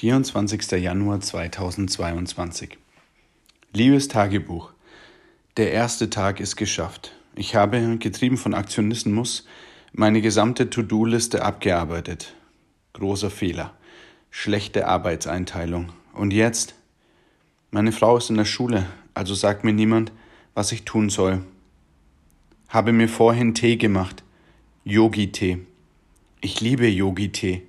24. Januar 2022. Liebes Tagebuch, der erste Tag ist geschafft. Ich habe, getrieben von Aktionismus, meine gesamte To-Do-Liste abgearbeitet. Großer Fehler. Schlechte Arbeitseinteilung. Und jetzt? Meine Frau ist in der Schule, also sagt mir niemand, was ich tun soll. Habe mir vorhin Tee gemacht. Yogi-Tee. Ich liebe Yogi-Tee.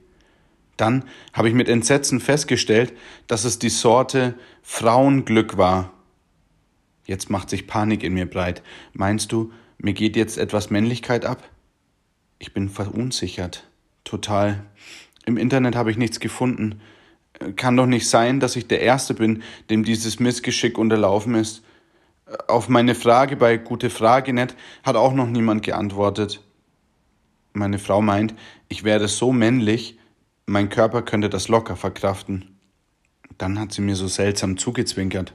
Dann habe ich mit Entsetzen festgestellt, dass es die Sorte Frauenglück war. Jetzt macht sich Panik in mir breit. Meinst du, mir geht jetzt etwas Männlichkeit ab? Ich bin verunsichert. Total. Im Internet habe ich nichts gefunden. Kann doch nicht sein, dass ich der Erste bin, dem dieses Missgeschick unterlaufen ist. Auf meine Frage bei Gute Frage net hat auch noch niemand geantwortet. Meine Frau meint, ich wäre so männlich, mein Körper könnte das locker verkraften. Dann hat sie mir so seltsam zugezwinkert.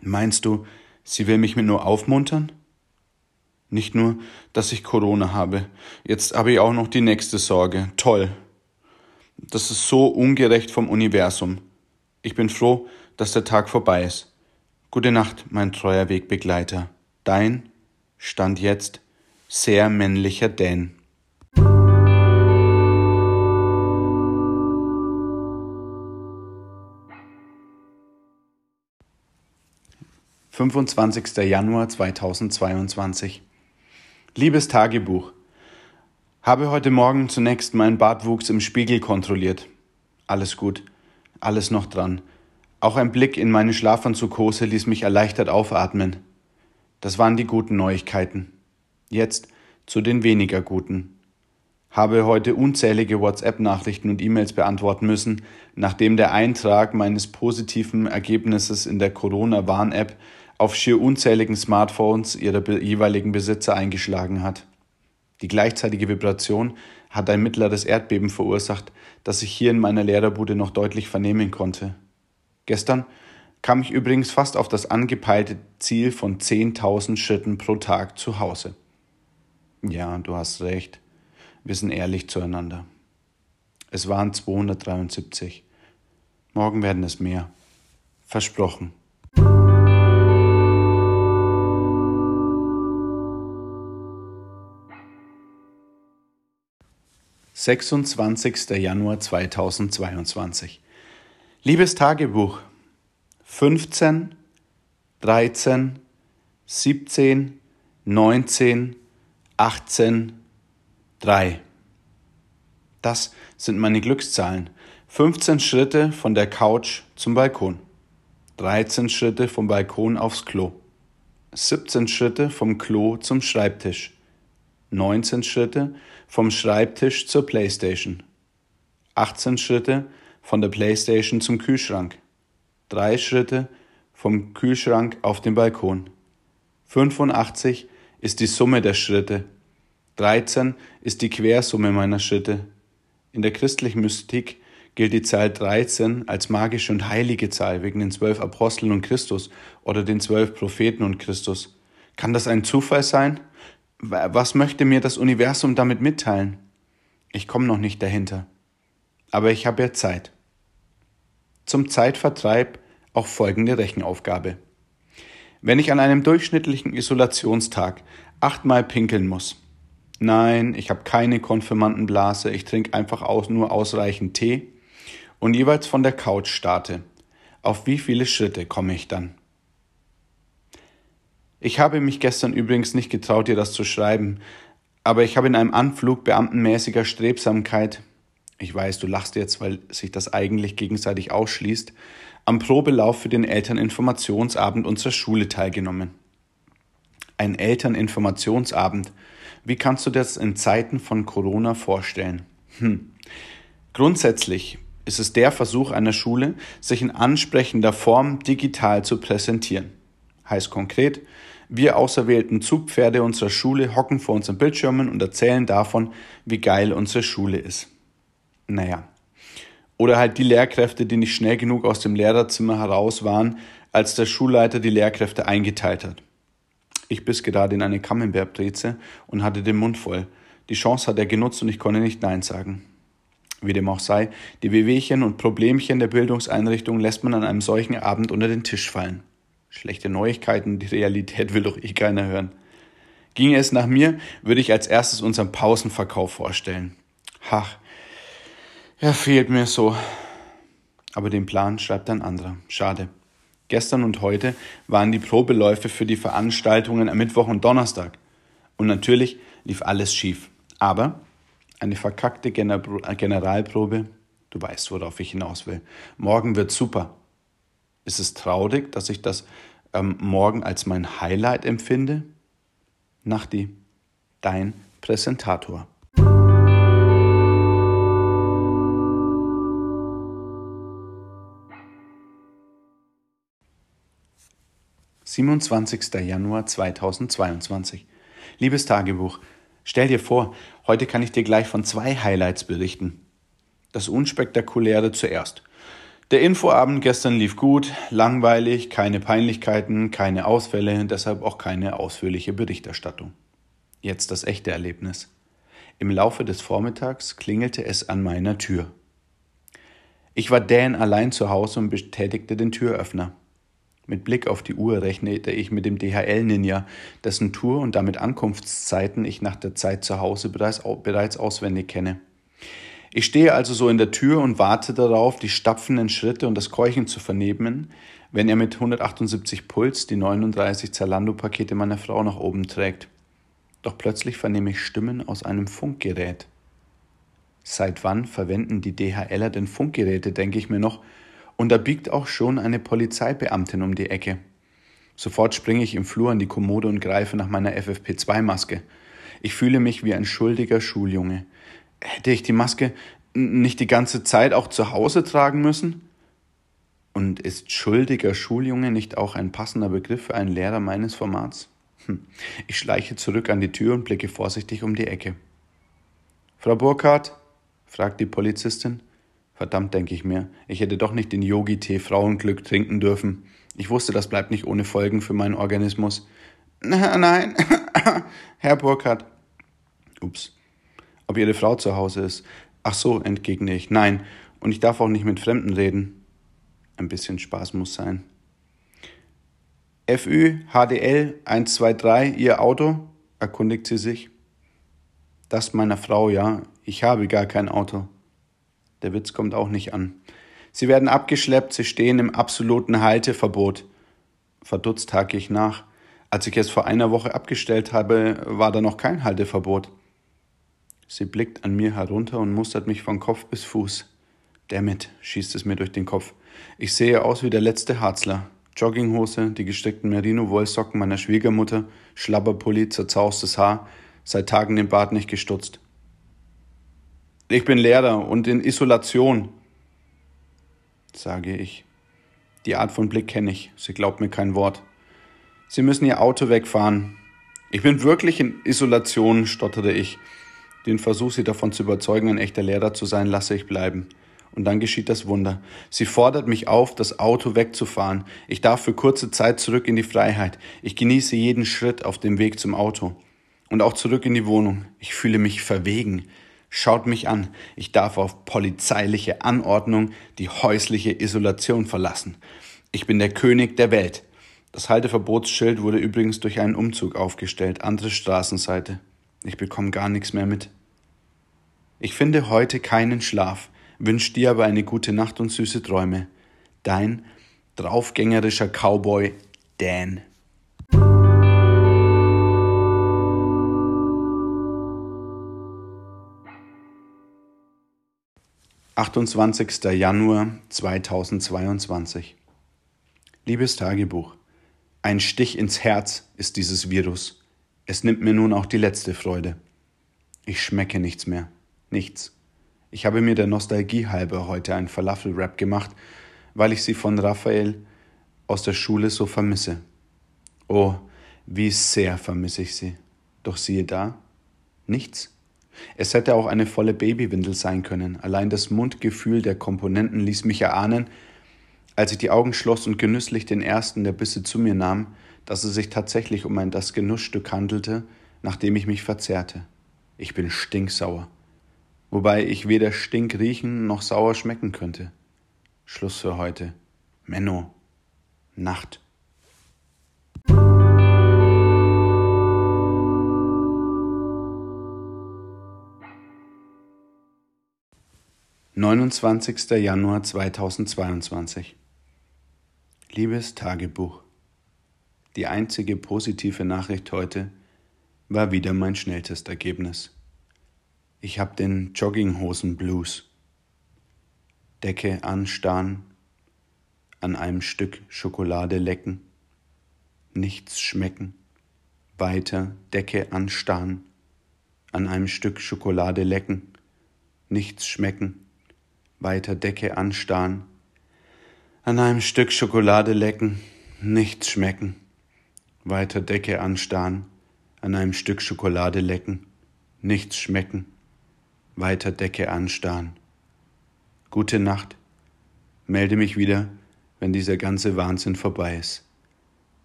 Meinst du, sie will mich mit nur aufmuntern? Nicht nur, dass ich Corona habe, jetzt habe ich auch noch die nächste Sorge. Toll. Das ist so ungerecht vom Universum. Ich bin froh, dass der Tag vorbei ist. Gute Nacht, mein treuer Wegbegleiter. Dein Stand jetzt sehr männlicher Dan. 25. Januar 2022. Liebes Tagebuch, habe heute Morgen zunächst meinen Bartwuchs im Spiegel kontrolliert. Alles gut, alles noch dran. Auch ein Blick in meine Schlafanzughose ließ mich erleichtert aufatmen. Das waren die guten Neuigkeiten. Jetzt zu den weniger guten habe heute unzählige WhatsApp-Nachrichten und E-Mails beantworten müssen, nachdem der Eintrag meines positiven Ergebnisses in der Corona-Warn-App auf schier unzähligen Smartphones ihrer jeweiligen Besitzer eingeschlagen hat. Die gleichzeitige Vibration hat ein mittleres Erdbeben verursacht, das ich hier in meiner Lehrerbude noch deutlich vernehmen konnte. Gestern kam ich übrigens fast auf das angepeilte Ziel von 10.000 Schritten pro Tag zu Hause. Ja, du hast recht. Wir sind ehrlich zueinander. Es waren 273. Morgen werden es mehr. Versprochen. Sechsundzwanzigster Januar 2022. Liebes Tagebuch. 15, 13, 17, 19, 18, 3. Das sind meine Glückszahlen. 15 Schritte von der Couch zum Balkon. 13 Schritte vom Balkon aufs Klo. 17 Schritte vom Klo zum Schreibtisch. 19 Schritte vom Schreibtisch zur Playstation. 18 Schritte von der Playstation zum Kühlschrank. 3 Schritte vom Kühlschrank auf den Balkon. 85 ist die Summe der Schritte 13 ist die Quersumme meiner Schritte. In der christlichen Mystik gilt die Zahl 13 als magische und heilige Zahl wegen den zwölf Aposteln und Christus oder den zwölf Propheten und Christus. Kann das ein Zufall sein? Was möchte mir das Universum damit mitteilen? Ich komme noch nicht dahinter. Aber ich habe ja Zeit. Zum Zeitvertreib auch folgende Rechenaufgabe. Wenn ich an einem durchschnittlichen Isolationstag achtmal pinkeln muss, Nein, ich habe keine Konfirmandenblase, ich trinke einfach aus, nur ausreichend Tee und jeweils von der Couch starte. Auf wie viele Schritte komme ich dann? Ich habe mich gestern übrigens nicht getraut, dir das zu schreiben, aber ich habe in einem Anflug beamtenmäßiger Strebsamkeit, ich weiß, du lachst jetzt, weil sich das eigentlich gegenseitig ausschließt, am Probelauf für den Elterninformationsabend unserer Schule teilgenommen. Ein Elterninformationsabend, wie kannst du das in Zeiten von Corona vorstellen? Hm. Grundsätzlich ist es der Versuch einer Schule, sich in ansprechender Form digital zu präsentieren. Heißt konkret, wir auserwählten Zugpferde unserer Schule hocken vor unseren Bildschirmen und erzählen davon, wie geil unsere Schule ist. Naja. Oder halt die Lehrkräfte, die nicht schnell genug aus dem Lehrerzimmer heraus waren, als der Schulleiter die Lehrkräfte eingeteilt hat. Ich biss gerade in eine Camembert-Breze und hatte den Mund voll. Die Chance hat er genutzt und ich konnte nicht Nein sagen. Wie dem auch sei, die Wehwehchen und Problemchen der Bildungseinrichtung lässt man an einem solchen Abend unter den Tisch fallen. Schlechte Neuigkeiten, die Realität will doch eh keiner hören. Ginge es nach mir, würde ich als erstes unseren Pausenverkauf vorstellen. Ach, er fehlt mir so. Aber den Plan schreibt ein anderer. Schade. Gestern und heute waren die Probeläufe für die Veranstaltungen am Mittwoch und Donnerstag. Und natürlich lief alles schief. Aber eine verkackte Generalprobe, du weißt, worauf ich hinaus will. Morgen wird super. Ist es traurig, dass ich das ähm, morgen als mein Highlight empfinde? Nachti, dein Präsentator. 27. Januar 2022. Liebes Tagebuch, stell dir vor, heute kann ich dir gleich von zwei Highlights berichten. Das Unspektakuläre zuerst. Der Infoabend gestern lief gut, langweilig, keine Peinlichkeiten, keine Ausfälle, deshalb auch keine ausführliche Berichterstattung. Jetzt das echte Erlebnis. Im Laufe des Vormittags klingelte es an meiner Tür. Ich war Dan allein zu Hause und betätigte den Türöffner. Mit Blick auf die Uhr rechnete ich mit dem DHL-Ninja, dessen Tour und damit Ankunftszeiten ich nach der Zeit zu Hause bereits auswendig kenne. Ich stehe also so in der Tür und warte darauf, die stapfenden Schritte und das Keuchen zu vernehmen, wenn er mit 178 Puls die 39 Zalando-Pakete meiner Frau nach oben trägt. Doch plötzlich vernehme ich Stimmen aus einem Funkgerät. Seit wann verwenden die DHLer denn Funkgeräte, denke ich mir noch, und da biegt auch schon eine Polizeibeamtin um die Ecke. Sofort springe ich im Flur an die Kommode und greife nach meiner FFP2-Maske. Ich fühle mich wie ein schuldiger Schuljunge. Hätte ich die Maske nicht die ganze Zeit auch zu Hause tragen müssen? Und ist schuldiger Schuljunge nicht auch ein passender Begriff für einen Lehrer meines Formats? Hm. Ich schleiche zurück an die Tür und blicke vorsichtig um die Ecke. Frau Burkhardt? fragt die Polizistin. Verdammt, denke ich mir, ich hätte doch nicht den Yogi-Tee Frauenglück trinken dürfen. Ich wusste, das bleibt nicht ohne Folgen für meinen Organismus. Nein, Herr Burkhardt. Ups. Ob Ihre Frau zu Hause ist? Ach so, entgegne ich. Nein, und ich darf auch nicht mit Fremden reden. Ein bisschen Spaß muss sein. FÜ, HDL 123, Ihr Auto? erkundigt sie sich. Das meiner Frau, ja. Ich habe gar kein Auto. Der Witz kommt auch nicht an. Sie werden abgeschleppt, sie stehen im absoluten Halteverbot. Verdutzt hake ich nach. Als ich es vor einer Woche abgestellt habe, war da noch kein Halteverbot. Sie blickt an mir herunter und mustert mich von Kopf bis Fuß. Damit schießt es mir durch den Kopf. Ich sehe aus wie der letzte Harzler. Jogginghose, die gesteckten Merino-Wollsocken meiner Schwiegermutter, Schlabberpulli, zerzaustes Haar, seit Tagen den Bart nicht gestutzt. Ich bin Lehrer und in Isolation, sage ich. Die Art von Blick kenne ich. Sie glaubt mir kein Wort. Sie müssen Ihr Auto wegfahren. Ich bin wirklich in Isolation, stotterte ich. Den Versuch, sie davon zu überzeugen, ein echter Lehrer zu sein, lasse ich bleiben. Und dann geschieht das Wunder. Sie fordert mich auf, das Auto wegzufahren. Ich darf für kurze Zeit zurück in die Freiheit. Ich genieße jeden Schritt auf dem Weg zum Auto. Und auch zurück in die Wohnung. Ich fühle mich verwegen. Schaut mich an, ich darf auf polizeiliche Anordnung die häusliche Isolation verlassen. Ich bin der König der Welt. Das Halteverbotsschild wurde übrigens durch einen Umzug aufgestellt, andere Straßenseite. Ich bekomme gar nichts mehr mit. Ich finde heute keinen Schlaf, wünsch dir aber eine gute Nacht und süße Träume. Dein draufgängerischer Cowboy Dan. 28. Januar 2022 Liebes Tagebuch, ein Stich ins Herz ist dieses Virus. Es nimmt mir nun auch die letzte Freude. Ich schmecke nichts mehr. Nichts. Ich habe mir der Nostalgie halber heute einen Falafel-Rap gemacht, weil ich sie von Raphael aus der Schule so vermisse. Oh, wie sehr vermisse ich sie. Doch siehe da, nichts. Es hätte auch eine volle Babywindel sein können. Allein das Mundgefühl der Komponenten ließ mich erahnen, als ich die Augen schloss und genüsslich den ersten der Bisse zu mir nahm, dass es sich tatsächlich um ein das Genussstück handelte, nachdem ich mich verzehrte. Ich bin stinksauer. wobei ich weder stink riechen noch sauer schmecken könnte. Schluss für heute. Menno. Nacht. 29. Januar 2022 Liebes Tagebuch, die einzige positive Nachricht heute war wieder mein Schnelltestergebnis. Ich habe den Jogginghosen-Blues. Decke anstarren, an einem Stück Schokolade lecken, nichts schmecken, weiter Decke anstarren, an einem Stück Schokolade lecken, nichts schmecken, weiter Decke anstarren, an einem Stück Schokolade lecken, nichts schmecken, weiter Decke anstarren, an einem Stück Schokolade lecken, nichts schmecken, weiter Decke anstarren. Gute Nacht, melde mich wieder, wenn dieser ganze Wahnsinn vorbei ist.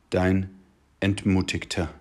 Dein Entmutigter.